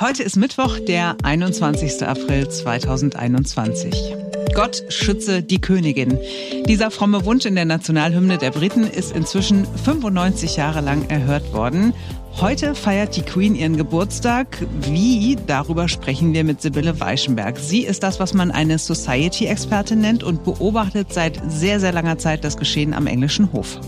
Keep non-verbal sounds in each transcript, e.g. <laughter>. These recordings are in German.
Heute ist Mittwoch, der 21. April 2021. Gott schütze die Königin. Dieser fromme Wunsch in der Nationalhymne der Briten ist inzwischen 95 Jahre lang erhört worden. Heute feiert die Queen ihren Geburtstag. Wie? Darüber sprechen wir mit Sibylle Weichenberg. Sie ist das, was man eine Society-Expertin nennt und beobachtet seit sehr, sehr langer Zeit das Geschehen am englischen Hof.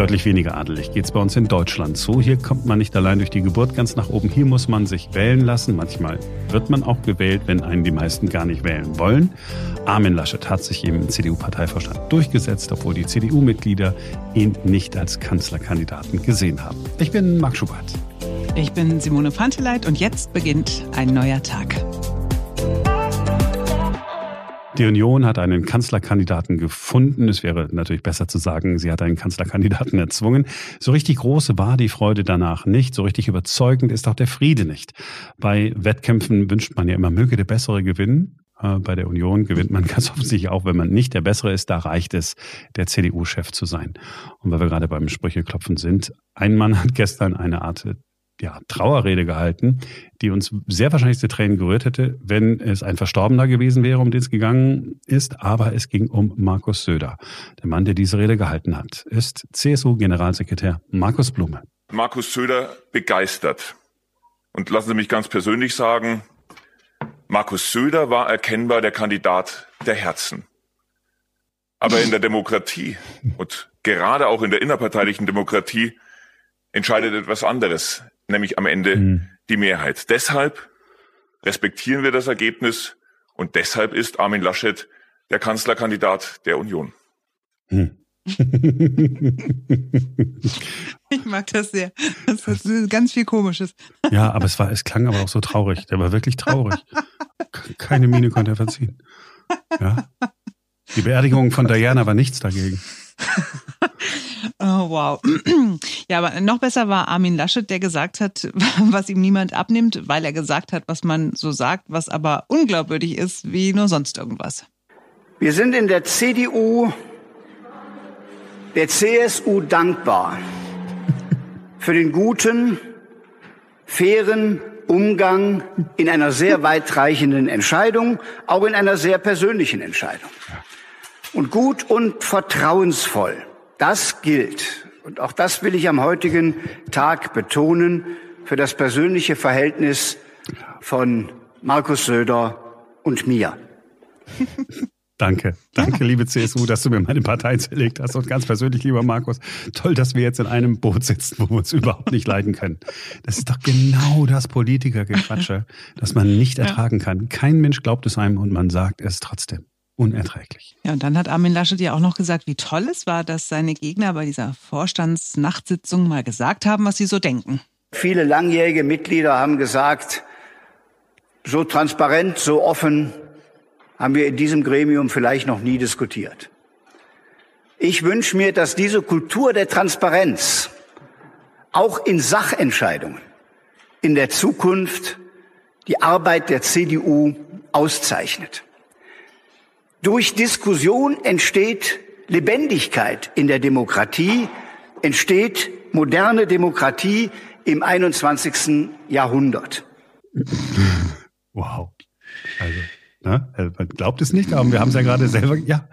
Deutlich weniger adelig geht es bei uns in Deutschland zu. Hier kommt man nicht allein durch die Geburt ganz nach oben. Hier muss man sich wählen lassen. Manchmal wird man auch gewählt, wenn einen die meisten gar nicht wählen wollen. Armin Laschet hat sich im CDU-Parteivorstand durchgesetzt, obwohl die CDU-Mitglieder ihn nicht als Kanzlerkandidaten gesehen haben. Ich bin Marc Schubert. Ich bin Simone Panteleit und jetzt beginnt ein neuer Tag. Die Union hat einen Kanzlerkandidaten gefunden. Es wäre natürlich besser zu sagen, sie hat einen Kanzlerkandidaten erzwungen. So richtig große war die Freude danach nicht. So richtig überzeugend ist auch der Friede nicht. Bei Wettkämpfen wünscht man ja immer, möge der Bessere gewinnen. Äh, bei der Union gewinnt man <laughs> ganz offensichtlich auch, wenn man nicht der Bessere ist. Da reicht es, der CDU-Chef zu sein. Und weil wir gerade beim Sprücheklopfen sind, ein Mann hat gestern eine Art ja, Trauerrede gehalten, die uns sehr wahrscheinlich zu Tränen gerührt hätte, wenn es ein Verstorbener gewesen wäre, um den es gegangen ist. Aber es ging um Markus Söder. Der Mann, der diese Rede gehalten hat, ist CSU-Generalsekretär Markus Blume. Markus Söder begeistert. Und lassen Sie mich ganz persönlich sagen, Markus Söder war erkennbar der Kandidat der Herzen. Aber in der Demokratie und gerade auch in der innerparteilichen Demokratie entscheidet etwas anderes nämlich am Ende mhm. die Mehrheit. Deshalb respektieren wir das Ergebnis und deshalb ist Armin Laschet der Kanzlerkandidat der Union. Hm. <laughs> ich mag das sehr. Das ist ganz viel Komisches. Ja, aber es war, es klang aber auch so traurig. Der war wirklich traurig. Keine Miene konnte er verziehen. Ja. Die Beerdigung von Diana war nichts dagegen. Wow. <clears throat> Ja, aber noch besser war Armin Laschet, der gesagt hat, <laughs> was ihm niemand abnimmt, weil er gesagt hat, was man so sagt, was aber unglaubwürdig ist, wie nur sonst irgendwas. Wir sind in der CDU der CSU dankbar für den guten, fairen Umgang in einer sehr weitreichenden Entscheidung, auch in einer sehr persönlichen Entscheidung. Und gut und vertrauensvoll das gilt, und auch das will ich am heutigen Tag betonen, für das persönliche Verhältnis von Markus Söder und mir. Danke, danke, liebe CSU, dass du mir meine Partei zerlegt hast. Und ganz persönlich, lieber Markus, toll, dass wir jetzt in einem Boot sitzen, wo wir uns überhaupt nicht leiden können. Das ist doch genau das Politikergequatsche, das man nicht ertragen kann. Kein Mensch glaubt es einem und man sagt es trotzdem unerträglich. Ja, und dann hat Armin Laschet ja auch noch gesagt, wie toll es war, dass seine Gegner bei dieser Vorstandsnachtsitzung mal gesagt haben, was sie so denken. Viele langjährige Mitglieder haben gesagt, so transparent, so offen haben wir in diesem Gremium vielleicht noch nie diskutiert. Ich wünsche mir, dass diese Kultur der Transparenz auch in Sachentscheidungen in der Zukunft die Arbeit der CDU auszeichnet. Durch Diskussion entsteht Lebendigkeit in der Demokratie, entsteht moderne Demokratie im 21. Jahrhundert. Wow. Also Ne? Man glaubt es nicht, aber wir haben es ja gerade selber, ja,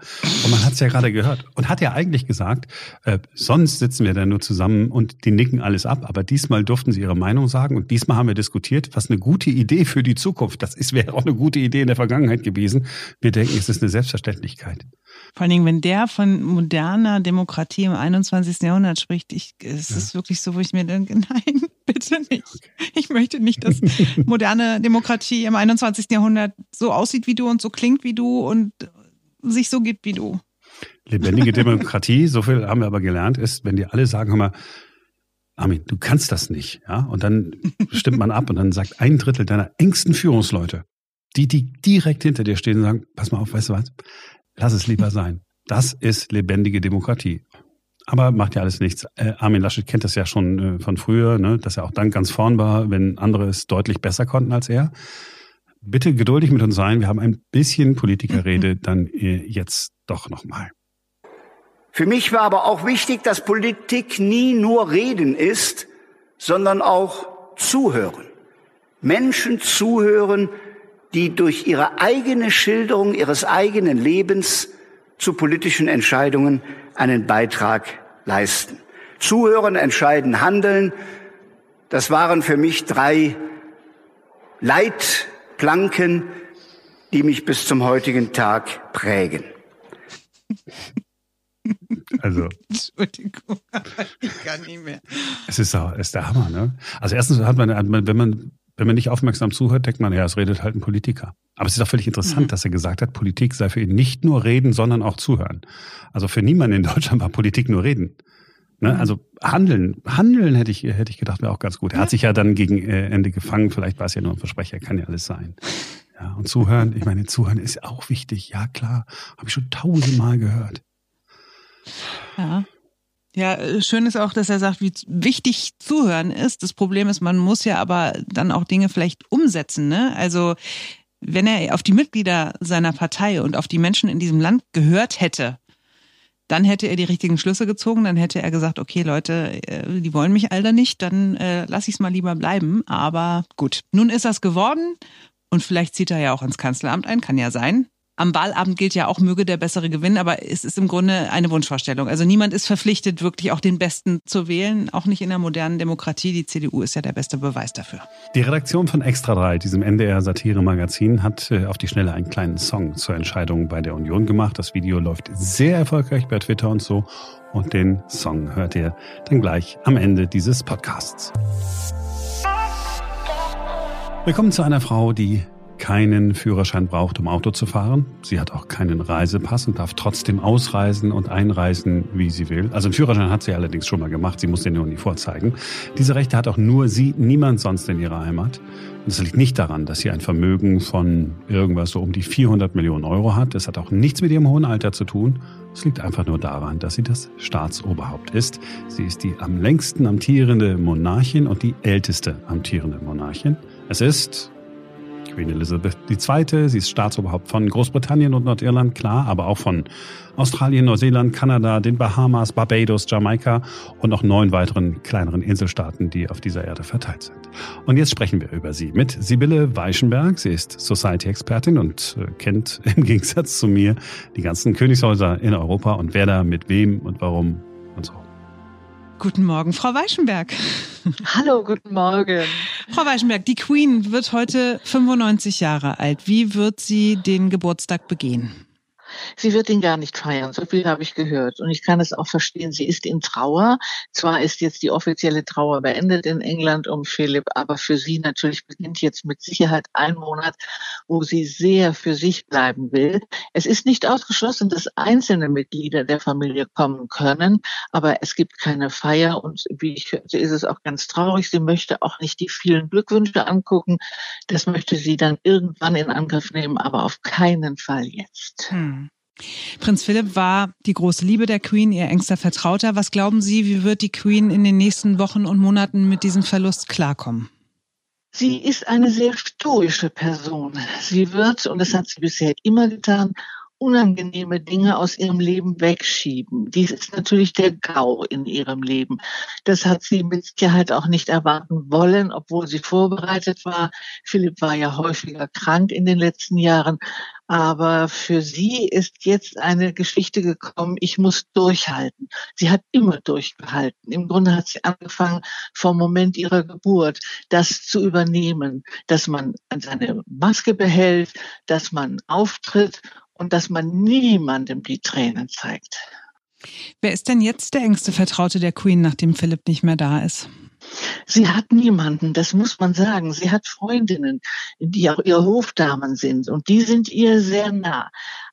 und man hat es ja gerade gehört und hat ja eigentlich gesagt, äh, sonst sitzen wir da nur zusammen und die nicken alles ab, aber diesmal durften sie ihre Meinung sagen und diesmal haben wir diskutiert, was eine gute Idee für die Zukunft, das ist wäre auch eine gute Idee in der Vergangenheit gewesen. Wir denken, es ist eine Selbstverständlichkeit. Vor allen Dingen, wenn der von moderner Demokratie im 21. Jahrhundert spricht, ich, es ja. ist wirklich so, wo ich mir denke, <laughs> nein, bitte nicht. Ich möchte nicht, dass moderne Demokratie im 21. Jahrhundert so aussieht wie du und so klingt wie du und sich so gibt wie du. Lebendige <laughs> Demokratie, so viel haben wir aber gelernt, ist, wenn die alle sagen, hör mal, Armin, du kannst das nicht, ja, und dann stimmt man ab und dann sagt ein Drittel deiner engsten Führungsleute, die, die direkt hinter dir stehen, sagen, pass mal auf, weißt du was, lass es lieber sein. Das ist lebendige Demokratie. Aber macht ja alles nichts. Äh, Armin Laschet kennt das ja schon äh, von früher, ne, dass er auch dann ganz vorn war, wenn andere es deutlich besser konnten als er. Bitte geduldig mit uns sein. Wir haben ein bisschen Politikerrede <laughs> dann äh, jetzt doch nochmal. Für mich war aber auch wichtig, dass Politik nie nur Reden ist, sondern auch Zuhören. Menschen zuhören, die durch ihre eigene Schilderung ihres eigenen Lebens zu politischen Entscheidungen einen Beitrag leisten. Zuhören, entscheiden, handeln, das waren für mich drei Leitplanken, die mich bis zum heutigen Tag prägen. Also. Entschuldigung, ich kann nicht mehr. Es ist, ist der Hammer, ne? Also erstens hat man, wenn man, wenn man nicht aufmerksam zuhört, denkt man, ja, es redet halt ein Politiker. Aber es ist auch völlig interessant, mhm. dass er gesagt hat, Politik sei für ihn nicht nur reden, sondern auch zuhören. Also für niemanden in Deutschland war Politik nur reden. Ne? Mhm. Also handeln, handeln hätte ich, hätte ich gedacht, wäre auch ganz gut. Er hat sich ja dann gegen äh, Ende gefangen, vielleicht war es ja nur ein Versprecher, kann ja alles sein. Ja, und zuhören, ich meine, zuhören ist auch wichtig. Ja, klar, habe ich schon tausendmal gehört. Ja. Ja, äh, schön ist auch, dass er sagt, wie wichtig Zuhören ist. Das Problem ist, man muss ja aber dann auch Dinge vielleicht umsetzen. Ne? Also wenn er auf die Mitglieder seiner Partei und auf die Menschen in diesem Land gehört hätte, dann hätte er die richtigen Schlüsse gezogen, dann hätte er gesagt, okay Leute, äh, die wollen mich alle nicht, dann äh, lasse ich es mal lieber bleiben. Aber gut, nun ist das geworden und vielleicht zieht er ja auch ins Kanzleramt ein, kann ja sein am Wahlabend gilt ja auch, möge der Bessere gewinnen, aber es ist im Grunde eine Wunschvorstellung. Also niemand ist verpflichtet, wirklich auch den Besten zu wählen, auch nicht in der modernen Demokratie. Die CDU ist ja der beste Beweis dafür. Die Redaktion von Extra 3, diesem NDR-Satire-Magazin, hat äh, auf die Schnelle einen kleinen Song zur Entscheidung bei der Union gemacht. Das Video läuft sehr erfolgreich bei Twitter und so. Und den Song hört ihr dann gleich am Ende dieses Podcasts. Willkommen zu einer Frau, die keinen Führerschein braucht, um Auto zu fahren. Sie hat auch keinen Reisepass und darf trotzdem ausreisen und einreisen, wie sie will. Also einen Führerschein hat sie allerdings schon mal gemacht. Sie muss den nur nie vorzeigen. Diese Rechte hat auch nur sie, niemand sonst in ihrer Heimat. Und es liegt nicht daran, dass sie ein Vermögen von irgendwas so um die 400 Millionen Euro hat. Es hat auch nichts mit ihrem hohen Alter zu tun. Es liegt einfach nur daran, dass sie das Staatsoberhaupt ist. Sie ist die am längsten amtierende Monarchin und die älteste amtierende Monarchin. Es ist Queen Elizabeth II. Sie ist Staatsoberhaupt von Großbritannien und Nordirland, klar, aber auch von Australien, Neuseeland, Kanada, den Bahamas, Barbados, Jamaika und noch neun weiteren kleineren Inselstaaten, die auf dieser Erde verteilt sind. Und jetzt sprechen wir über sie mit Sibylle Weichenberg. Sie ist Society-Expertin und äh, kennt <laughs> im Gegensatz zu mir die ganzen Königshäuser in Europa und wer da mit wem und warum und so. Guten Morgen, Frau Weichenberg. Hallo, guten Morgen. Frau Weichenberg, die Queen wird heute 95 Jahre alt. Wie wird sie den Geburtstag begehen? Sie wird ihn gar nicht feiern, so viel habe ich gehört. Und ich kann es auch verstehen, sie ist in Trauer. Zwar ist jetzt die offizielle Trauer beendet in England um Philipp, aber für sie natürlich beginnt jetzt mit Sicherheit ein Monat, wo sie sehr für sich bleiben will. Es ist nicht ausgeschlossen, dass einzelne Mitglieder der Familie kommen können, aber es gibt keine Feier und wie ich hörte, ist es auch ganz traurig. Sie möchte auch nicht die vielen Glückwünsche angucken. Das möchte sie dann irgendwann in Angriff nehmen, aber auf keinen Fall jetzt. Hm. Prinz Philipp war die große Liebe der Queen, ihr engster Vertrauter. Was glauben Sie, wie wird die Queen in den nächsten Wochen und Monaten mit diesem Verlust klarkommen? Sie ist eine sehr stoische Person. Sie wird, und das hat sie bisher immer getan, unangenehme Dinge aus ihrem Leben wegschieben. Dies ist natürlich der GAU in ihrem Leben. Das hat sie mit Sicherheit auch nicht erwarten wollen, obwohl sie vorbereitet war. Philipp war ja häufiger krank in den letzten Jahren. Aber für sie ist jetzt eine Geschichte gekommen, ich muss durchhalten. Sie hat immer durchgehalten. Im Grunde hat sie angefangen, vom Moment ihrer Geburt das zu übernehmen, dass man seine Maske behält, dass man auftritt und dass man niemandem die Tränen zeigt. Wer ist denn jetzt der engste Vertraute der Queen, nachdem Philipp nicht mehr da ist? Sie hat niemanden, das muss man sagen. Sie hat Freundinnen, die auch ihr Hofdamen sind und die sind ihr sehr nah.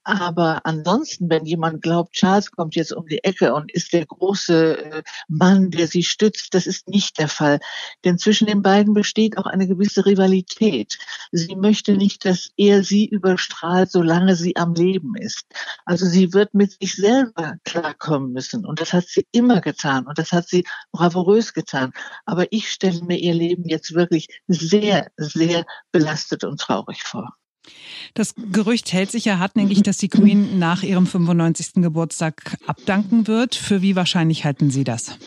Aber ansonsten, wenn jemand glaubt, Charles kommt jetzt um die Ecke und ist der große äh, Mann, der sie stützt, das ist nicht der Fall. Denn zwischen den beiden besteht auch eine gewisse Rivalität. Sie möchte nicht, dass er sie überstrahlt, solange sie am Leben ist. Also sie wird mit sich selber klarkommen müssen. Und das hat sie immer getan. Und das hat sie bravourös getan. Aber ich stelle mir ihr Leben jetzt wirklich sehr, sehr belastet und traurig vor. Das Gerücht hält sich ja hartnäckig, dass die Queen nach ihrem 95. Geburtstag abdanken wird. Für wie wahrscheinlich halten Sie das?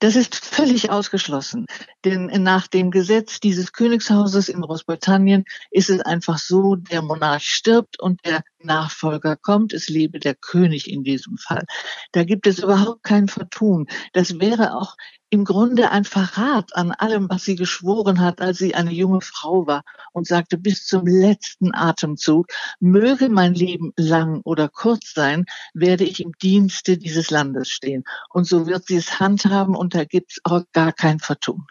Das ist völlig ausgeschlossen. Denn nach dem Gesetz dieses Königshauses in Großbritannien ist es einfach so, der Monarch stirbt und der Nachfolger kommt. Es lebe der König in diesem Fall. Da gibt es überhaupt kein Vertun. Das wäre auch im Grunde ein Verrat an allem, was sie geschworen hat, als sie eine junge Frau war und sagte bis zum letzten Atemzug, möge mein Leben lang oder kurz sein, werde ich im Dienste dieses Landes stehen. Und so wird sie es handhaben und da gibt es auch gar kein Vertun.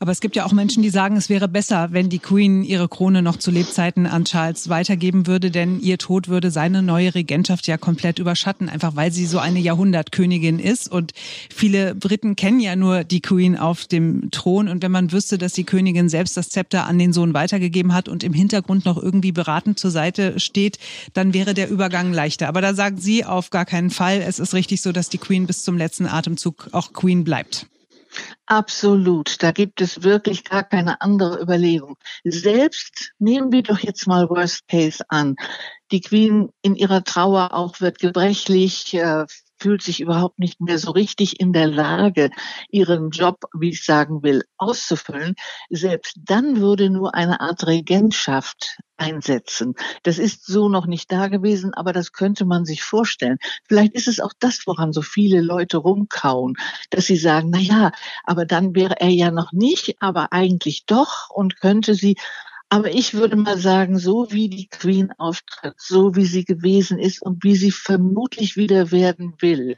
Aber es gibt ja auch Menschen, die sagen, es wäre besser, wenn die Queen ihre Krone noch zu Lebzeiten an Charles weitergeben würde, denn ihr Tod würde seine neue Regentschaft ja komplett überschatten, einfach weil sie so eine Jahrhundertkönigin ist. Und viele Briten kennen ja nur die Queen auf dem Thron. Und wenn man wüsste, dass die Königin selbst das Zepter an den Sohn weitergegeben hat und im Hintergrund noch irgendwie beratend zur Seite steht, dann wäre der Übergang leichter. Aber da sagen Sie auf gar keinen Fall, es ist richtig so, dass die Queen bis zum letzten Atemzug auch Queen bleibt. Absolut. Da gibt es wirklich gar keine andere Überlegung. Selbst nehmen wir doch jetzt mal Worst Case an. Die Queen in ihrer Trauer auch wird gebrechlich, äh, fühlt sich überhaupt nicht mehr so richtig in der Lage, ihren Job, wie ich sagen will, auszufüllen. Selbst dann würde nur eine Art Regentschaft einsetzen. Das ist so noch nicht da gewesen, aber das könnte man sich vorstellen. Vielleicht ist es auch das, woran so viele Leute rumkauen, dass sie sagen, na ja, aber dann wäre er ja noch nicht, aber eigentlich doch und könnte sie aber ich würde mal sagen, so wie die Queen auftritt, so wie sie gewesen ist und wie sie vermutlich wieder werden will,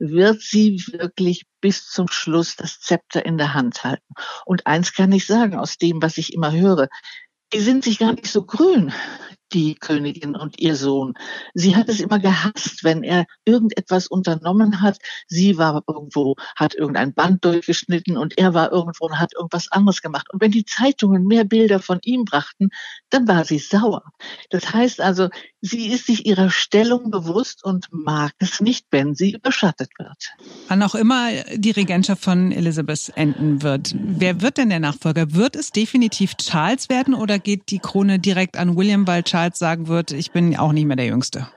wird sie wirklich bis zum Schluss das Zepter in der Hand halten. Und eins kann ich sagen aus dem, was ich immer höre. Die sind sich gar nicht so grün, die Königin und ihr Sohn. Sie hat es immer gehasst, wenn er irgendetwas unternommen hat. Sie war irgendwo, hat irgendein Band durchgeschnitten und er war irgendwo und hat irgendwas anderes gemacht. Und wenn die Zeitungen mehr Bilder von ihm brachten, dann war sie sauer. Das heißt also, sie ist sich ihrer Stellung bewusst und mag es nicht, wenn sie überschattet wird. Wann auch immer die Regentschaft von Elizabeth enden wird, wer wird denn der Nachfolger? Wird es definitiv Charles werden oder geht die Krone direkt an William, weil Charles Charles sagen wird, ich bin auch nicht mehr der Jüngste.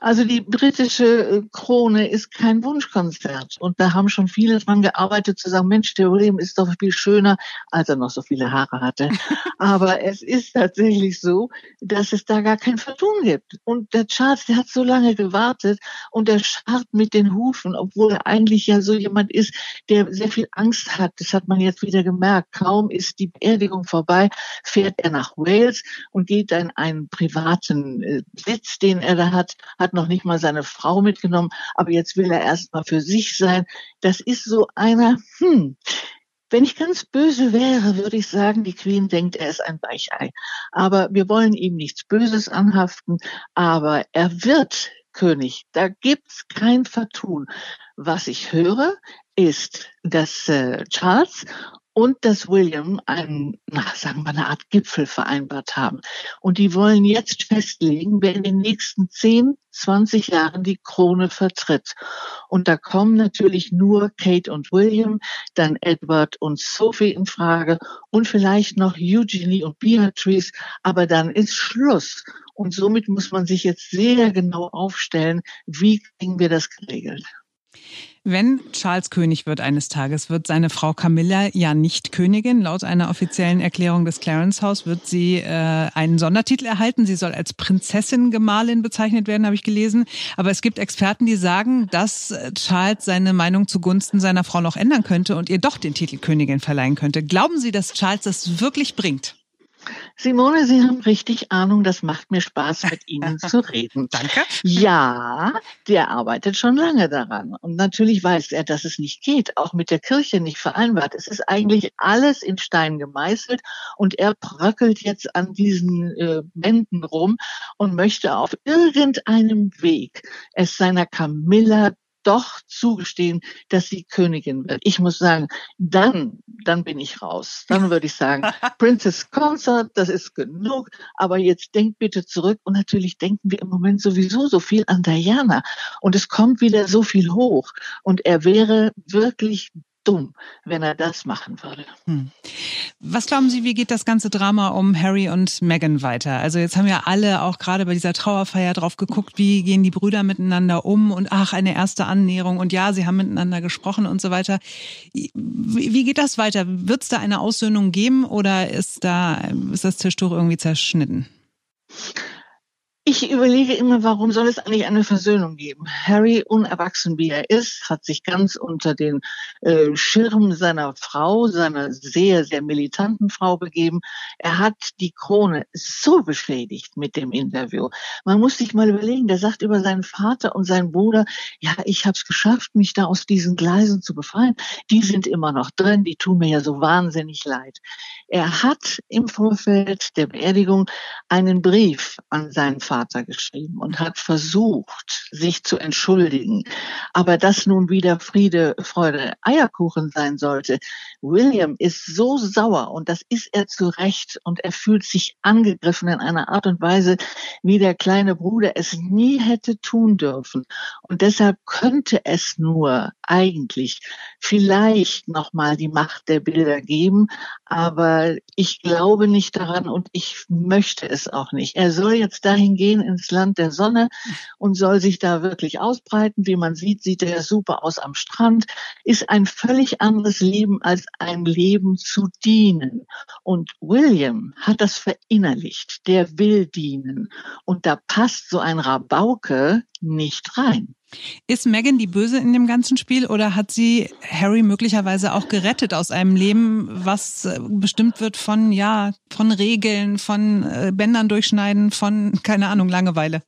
Also die britische äh, Krone ist kein Wunschkonzert. Und da haben schon viele dran gearbeitet, zu sagen, Mensch, der William ist doch viel schöner, als er noch so viele Haare hatte. <laughs> Aber es ist tatsächlich so, dass es da gar kein Vertun gibt. Und der Charles, der hat so lange gewartet und er scharrt mit den Hufen, obwohl er eigentlich ja so jemand ist, der sehr viel Angst hat. Das hat man jetzt wieder gemerkt. Kaum ist die Beerdigung vorbei, fährt er nach Wales und geht dann einen privaten äh, Sitz, den er da hat, hat hat noch nicht mal seine Frau mitgenommen, aber jetzt will er erst mal für sich sein. Das ist so einer, hm, wenn ich ganz böse wäre, würde ich sagen, die Queen denkt, er ist ein Weichei. Aber wir wollen ihm nichts Böses anhaften, aber er wird König. Da gibt's kein Vertun. Was ich höre, ist, dass äh, Charles und dass William einen, na, sagen wir, eine Art Gipfel vereinbart haben. Und die wollen jetzt festlegen, wer in den nächsten 10, 20 Jahren die Krone vertritt. Und da kommen natürlich nur Kate und William, dann Edward und Sophie in Frage und vielleicht noch Eugenie und Beatrice, aber dann ist Schluss. Und somit muss man sich jetzt sehr genau aufstellen, wie kriegen wir das geregelt. Wenn Charles König wird eines Tages, wird seine Frau Camilla ja nicht Königin. Laut einer offiziellen Erklärung des Clarence House wird sie äh, einen Sondertitel erhalten. Sie soll als Prinzessin Gemahlin bezeichnet werden, habe ich gelesen. Aber es gibt Experten, die sagen, dass Charles seine Meinung zugunsten seiner Frau noch ändern könnte und ihr doch den Titel Königin verleihen könnte. Glauben Sie, dass Charles das wirklich bringt? Simone, Sie haben richtig Ahnung, das macht mir Spaß, mit Ihnen <laughs> zu reden. Danke. Ja, der arbeitet schon lange daran. Und natürlich weiß er, dass es nicht geht, auch mit der Kirche nicht vereinbart. Es ist eigentlich alles in Stein gemeißelt und er bröckelt jetzt an diesen äh, Wänden rum und möchte auf irgendeinem Weg es seiner Camilla doch zugestehen, dass sie Königin wird. Ich muss sagen, dann, dann bin ich raus. Dann würde ich sagen, <laughs> Princess Consort, das ist genug. Aber jetzt denkt bitte zurück. Und natürlich denken wir im Moment sowieso so viel an Diana. Und es kommt wieder so viel hoch. Und er wäre wirklich dumm, wenn er das machen würde. Hm. Was glauben Sie, wie geht das ganze Drama um Harry und Meghan weiter? Also jetzt haben ja alle auch gerade bei dieser Trauerfeier drauf geguckt, wie gehen die Brüder miteinander um und ach, eine erste Annäherung und ja, sie haben miteinander gesprochen und so weiter. Wie, geht das weiter? Wird es da eine Aussöhnung geben oder ist da, ist das Tischtuch irgendwie zerschnitten? Ich überlege immer, warum soll es eigentlich eine Versöhnung geben? Harry, unerwachsen wie er ist, hat sich ganz unter den äh, Schirm seiner Frau, seiner sehr, sehr militanten Frau begeben. Er hat die Krone so beschädigt mit dem Interview. Man muss sich mal überlegen, der sagt über seinen Vater und seinen Bruder, ja, ich habe es geschafft, mich da aus diesen Gleisen zu befreien. Die sind immer noch drin, die tun mir ja so wahnsinnig leid. Er hat im Vorfeld der Beerdigung einen Brief an seinen Vater Vater geschrieben und hat versucht, sich zu entschuldigen. Aber das nun wieder Friede, Freude, Eierkuchen sein sollte. William ist so sauer und das ist er zu Recht und er fühlt sich angegriffen in einer Art und Weise, wie der kleine Bruder es nie hätte tun dürfen. Und deshalb könnte es nur eigentlich vielleicht nochmal die Macht der Bilder geben. Aber ich glaube nicht daran und ich möchte es auch nicht. Er soll jetzt dahin gehen, gehen ins Land der Sonne und soll sich da wirklich ausbreiten. Wie man sieht, sieht er super aus am Strand, ist ein völlig anderes Leben als ein Leben zu dienen. Und William hat das verinnerlicht. Der will dienen. Und da passt so ein Rabauke nicht rein. Ist Megan die Böse in dem ganzen Spiel oder hat sie Harry möglicherweise auch gerettet aus einem Leben, was äh, bestimmt wird von, ja, von Regeln, von äh, Bändern durchschneiden, von, <laughs> keine Ahnung, Langeweile?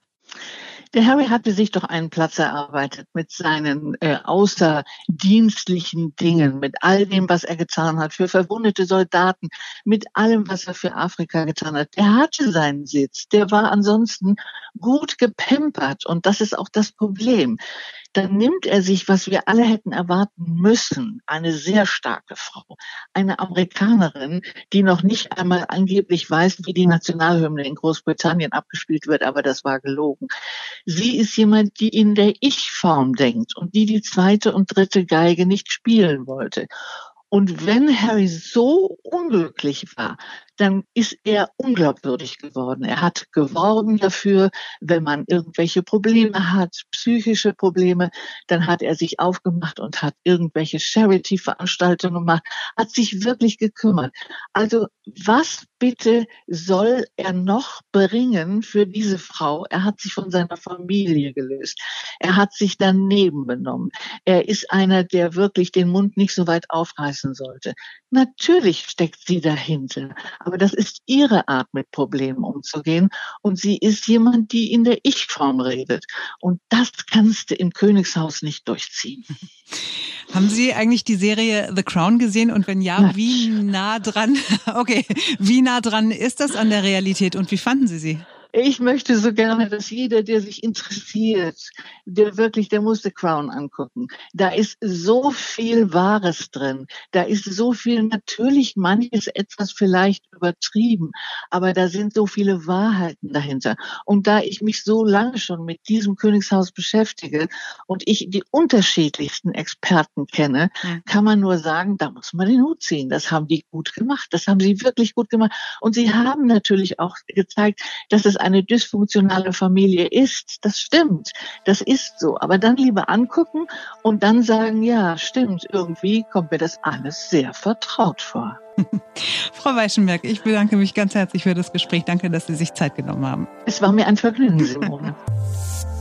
Der Harry hatte sich doch einen Platz erarbeitet mit seinen äh, außerdienstlichen Dingen, mit all dem, was er getan hat für verwundete Soldaten, mit allem, was er für Afrika getan hat. Der hatte seinen Sitz. Der war ansonsten gut gepempert. Und das ist auch das Problem dann nimmt er sich, was wir alle hätten erwarten müssen, eine sehr starke Frau, eine Amerikanerin, die noch nicht einmal angeblich weiß, wie die Nationalhymne in Großbritannien abgespielt wird, aber das war gelogen. Sie ist jemand, die in der Ich-Form denkt und die die zweite und dritte Geige nicht spielen wollte. Und wenn Harry so unglücklich war, dann ist er unglaubwürdig geworden. Er hat geworben dafür, wenn man irgendwelche Probleme hat, psychische Probleme, dann hat er sich aufgemacht und hat irgendwelche Charity-Veranstaltungen gemacht, hat sich wirklich gekümmert. Also was bitte soll er noch bringen für diese Frau? Er hat sich von seiner Familie gelöst. Er hat sich daneben benommen. Er ist einer, der wirklich den Mund nicht so weit aufreißen sollte. Natürlich steckt sie dahinter. Aber das ist ihre Art, mit Problemen umzugehen. Und sie ist jemand, die in der Ich-Form redet. Und das kannst du im Königshaus nicht durchziehen. <laughs> Haben Sie eigentlich die Serie The Crown gesehen? Und wenn ja, Nein. wie nah dran, <laughs> okay, wie nah dran ist das an der Realität und wie fanden Sie sie? Ich möchte so gerne, dass jeder, der sich interessiert, der wirklich, der muss The Crown angucken. Da ist so viel Wahres drin. Da ist so viel, natürlich manches etwas vielleicht übertrieben, aber da sind so viele Wahrheiten dahinter. Und da ich mich so lange schon mit diesem Königshaus beschäftige und ich die unterschiedlichsten Experten kenne, mhm. kann man nur sagen, da muss man den Hut ziehen. Das haben die gut gemacht. Das haben sie wirklich gut gemacht. Und sie haben natürlich auch gezeigt, dass es eine dysfunktionale Familie ist. Das stimmt. Das ist so. Aber dann lieber angucken und dann sagen, ja, stimmt, irgendwie kommt mir das alles sehr vertraut vor. <laughs> Frau Weichenberg, ich bedanke mich ganz herzlich für das Gespräch. Danke, dass Sie sich Zeit genommen haben. Es war mir ein Vergnügen, Simone. <laughs>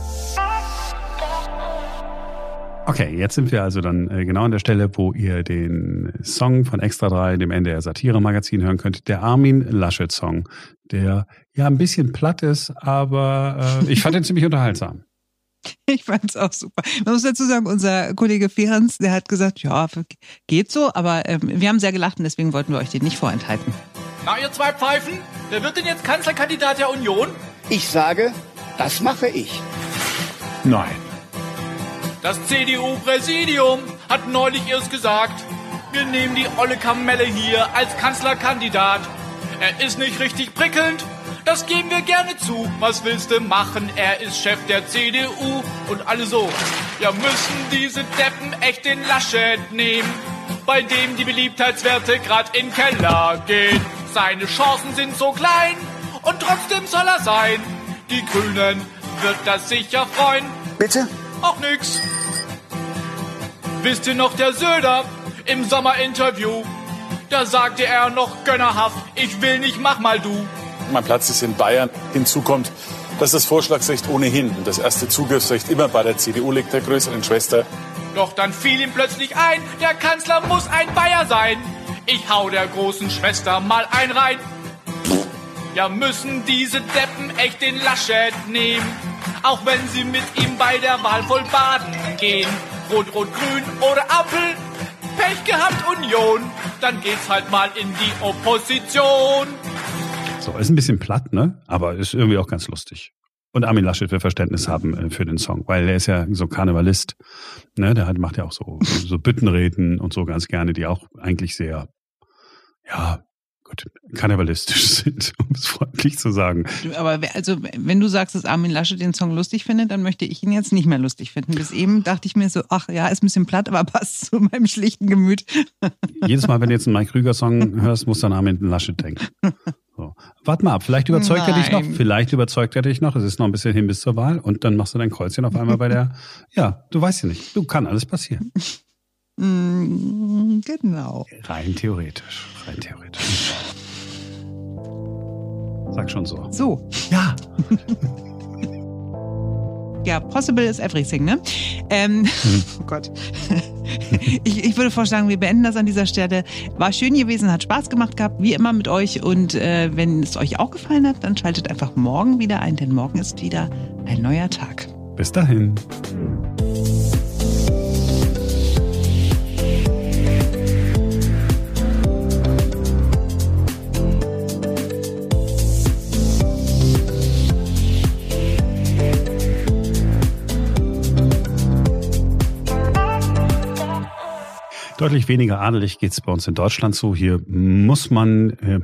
Okay, jetzt sind wir also dann äh, genau an der Stelle, wo ihr den Song von Extra 3, dem NDR Satire-Magazin, hören könnt. Der Armin Laschet-Song, der ja ein bisschen platt ist, aber äh, ich fand ihn <laughs> ziemlich unterhaltsam. Ich fand es auch super. Man muss dazu sagen, unser Kollege Ferenz, der hat gesagt, ja, geht so, aber ähm, wir haben sehr gelacht und deswegen wollten wir euch den nicht vorenthalten. Na, ihr zwei Pfeifen, wer wird denn jetzt Kanzlerkandidat der Union? Ich sage, das mache ich. Nein. Das CDU-Präsidium hat neulich erst gesagt, wir nehmen die olle Kamelle hier als Kanzlerkandidat. Er ist nicht richtig prickelnd, das geben wir gerne zu. Was willst du machen? Er ist Chef der CDU und alle so. Ja, müssen diese Deppen echt den Laschet nehmen. bei dem die Beliebtheitswerte grad in Keller gehen. Seine Chancen sind so klein und trotzdem soll er sein. Die Grünen wird das sicher freuen. Bitte? Auch nix. Wisst ihr noch, der Söder im Sommerinterview? Da sagte er noch gönnerhaft, ich will nicht, mach mal du. Mein Platz ist in Bayern. Hinzu kommt, dass das Vorschlagsrecht ohnehin und das erste Zugriffsrecht immer bei der CDU liegt, der größeren Schwester. Doch dann fiel ihm plötzlich ein, der Kanzler muss ein Bayer sein. Ich hau der großen Schwester mal ein rein. Ja, müssen diese Deppen echt den Laschet nehmen. Auch wenn sie mit ihm bei der Wahl voll baden gehen. Rot, Rot, Grün oder Ampel. Pech gehabt Union. Dann geht's halt mal in die Opposition. So, ist ein bisschen platt, ne? Aber ist irgendwie auch ganz lustig. Und Armin Laschet will Verständnis haben äh, für den Song, weil er ist ja so Karnevalist. Ne? Der hat, macht ja auch so, so Büttenreden und so ganz gerne, die auch eigentlich sehr, ja, gut, karnevalistisch <laughs> sind, um es freundlich zu sagen. Aber also, wenn du sagst, dass Armin Laschet den Song lustig findet, dann möchte ich ihn jetzt nicht mehr lustig finden. Bis eben dachte ich mir so, ach ja, ist ein bisschen platt, aber <laughs> passt zu meinem schlichten Gemüt. <laughs> Jedes Mal, wenn du jetzt einen Mike Krüger-Song hörst, musst du an Armin Laschet denken. So. Warte mal ab, vielleicht überzeugt Nein. er dich noch, vielleicht überzeugt er dich noch, es ist noch ein bisschen hin bis zur Wahl und dann machst du dein Kreuzchen auf einmal bei der, ja, du weißt ja nicht, du kann alles passieren. Mm, Genau. Rein theoretisch, rein theoretisch. Sag schon so. So. Ja. <laughs> Ja, possible is everything, ne? Ähm, <laughs> oh Gott. <laughs> ich, ich würde vorschlagen, wir beenden das an dieser Stelle. War schön gewesen, hat Spaß gemacht gehabt, wie immer mit euch. Und äh, wenn es euch auch gefallen hat, dann schaltet einfach morgen wieder ein, denn morgen ist wieder ein neuer Tag. Bis dahin. Deutlich weniger adelig geht's bei uns in Deutschland zu. Hier muss man äh,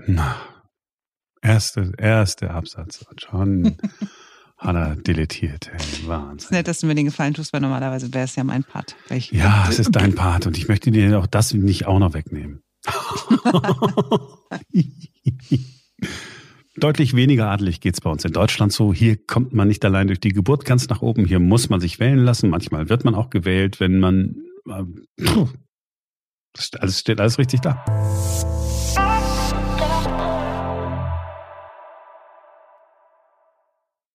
erste, erste Absatz schon <laughs> hat er deletiert. Ey, Ist Wahnsinn. nett, dass du mir den Gefallen tust, weil normalerweise wäre es ja mein Part. Ja, es ist dein Part und ich möchte dir auch das nicht auch noch wegnehmen. <laughs> Deutlich weniger adelig geht's bei uns in Deutschland so. Hier kommt man nicht allein durch die Geburt ganz nach oben. Hier muss man sich wählen lassen. Manchmal wird man auch gewählt, wenn man. Äh, alles steht alles richtig da.